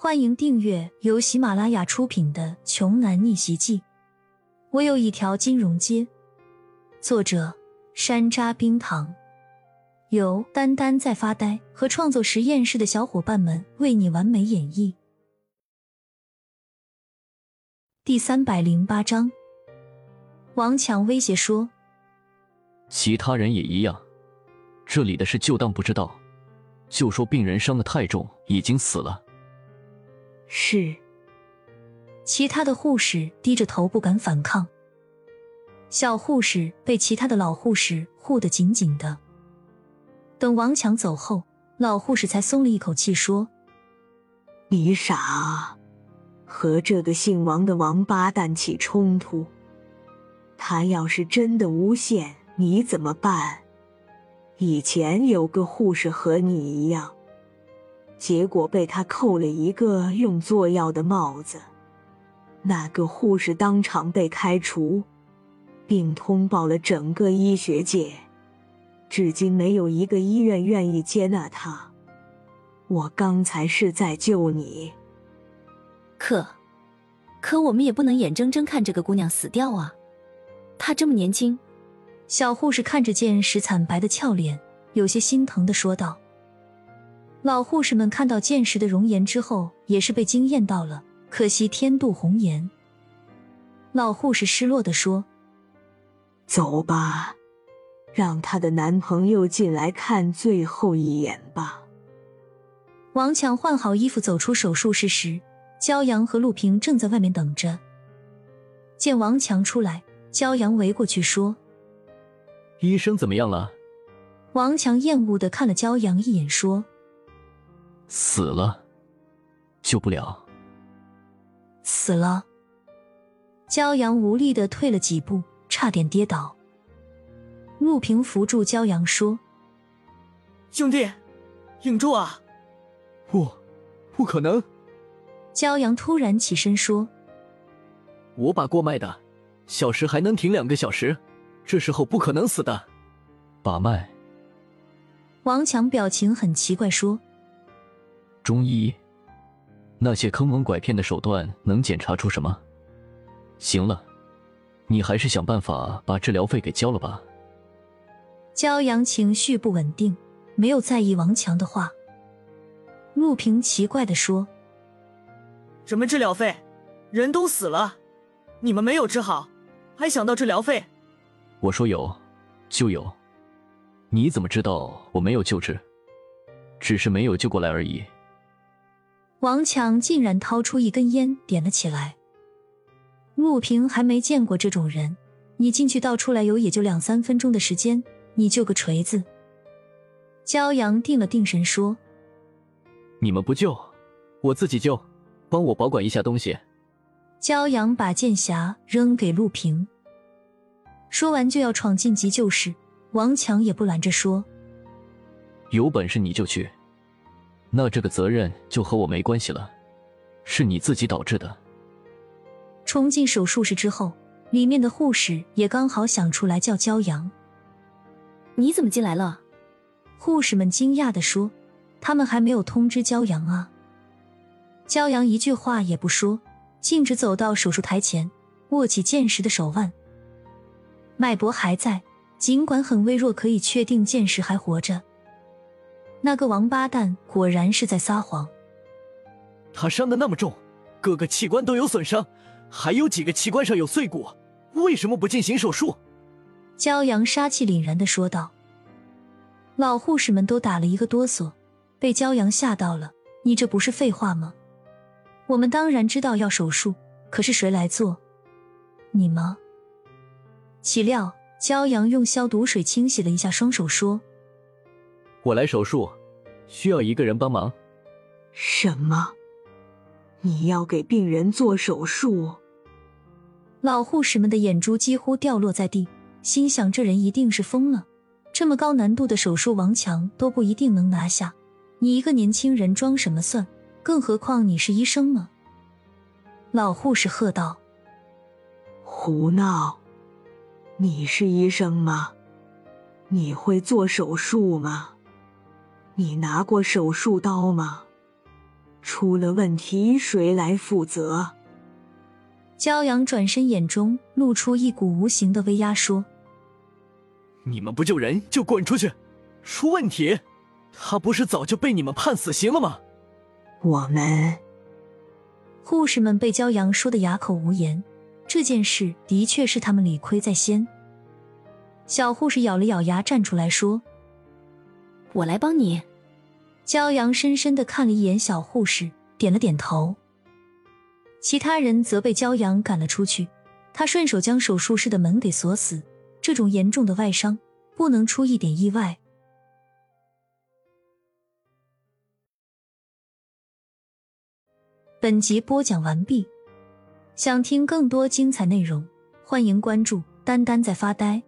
欢迎订阅由喜马拉雅出品的《穷男逆袭记》。我有一条金融街。作者：山楂冰糖，由丹丹在发呆和创作实验室的小伙伴们为你完美演绎。第三百零八章，王强威胁说：“其他人也一样，这里的事就当不知道，就说病人伤得太重，已经死了。”是，其他的护士低着头不敢反抗。小护士被其他的老护士护得紧紧的。等王强走后，老护士才松了一口气，说：“你傻，和这个姓王的王八蛋起冲突。他要是真的诬陷你怎么办？以前有个护士和你一样。”结果被他扣了一个用作药的帽子，那个护士当场被开除，并通报了整个医学界，至今没有一个医院愿意接纳他。我刚才是在救你，可，可我们也不能眼睁睁看这个姑娘死掉啊！她这么年轻，小护士看着见识惨白的俏脸，有些心疼的说道。老护士们看到剑石的容颜之后，也是被惊艳到了。可惜天妒红颜。老护士失落的说：“走吧，让她的男朋友进来看最后一眼吧。”王强换好衣服走出手术室时，焦阳和陆平正在外面等着。见王强出来，焦阳围过去说：“医生怎么样了？”王强厌恶的看了焦阳一眼，说。死了，救不了。死了，骄阳无力的退了几步，差点跌倒。陆平扶住骄阳说：“兄弟，挺住啊！”不，不可能。骄阳突然起身说：“我把过脉的，小时还能挺两个小时，这时候不可能死的。把脉。”王强表情很奇怪说。中医，那些坑蒙拐骗的手段能检查出什么？行了，你还是想办法把治疗费给交了吧。骄阳情绪不稳定，没有在意王强的话。陆平奇怪的说：“什么治疗费？人都死了，你们没有治好，还想到治疗费？”我说有，就有。你怎么知道我没有救治？只是没有救过来而已。王强竟然掏出一根烟，点了起来。陆平还没见过这种人，你进去倒出来油也就两三分钟的时间，你救个锤子！骄阳定了定神说：“你们不救，我自己救，帮我保管一下东西。”骄阳把剑匣扔给陆平，说完就要闯进急救室。王强也不拦着说：“有本事你就去。”那这个责任就和我没关系了，是你自己导致的。冲进手术室之后，里面的护士也刚好想出来叫骄阳。你怎么进来了？护士们惊讶的说：“他们还没有通知骄阳啊。”骄阳一句话也不说，径直走到手术台前，握起剑石的手腕。脉搏还在，尽管很微弱，可以确定剑石还活着。那个王八蛋果然是在撒谎。他伤的那么重，各个器官都有损伤，还有几个器官上有碎骨，为什么不进行手术？骄阳杀气凛然的说道。老护士们都打了一个哆嗦，被骄阳吓到了。你这不是废话吗？我们当然知道要手术，可是谁来做？你吗？岂料骄阳用消毒水清洗了一下双手，说。我来手术，需要一个人帮忙。什么？你要给病人做手术？老护士们的眼珠几乎掉落在地，心想：这人一定是疯了。这么高难度的手术，王强都不一定能拿下。你一个年轻人装什么蒜？更何况你是医生吗？老护士喝道：“胡闹！你是医生吗？你会做手术吗？”你拿过手术刀吗？出了问题谁来负责？骄阳转身，眼中露出一股无形的威压，说：“你们不救人就滚出去！出问题，他不是早就被你们判死刑了吗？”我们护士们被骄阳说的哑口无言。这件事的确是他们理亏在先。小护士咬了咬牙，站出来说：“我来帮你。”骄阳深深的看了一眼小护士，点了点头。其他人则被骄阳赶了出去。他顺手将手术室的门给锁死。这种严重的外伤，不能出一点意外。本集播讲完毕。想听更多精彩内容，欢迎关注“丹丹在发呆”。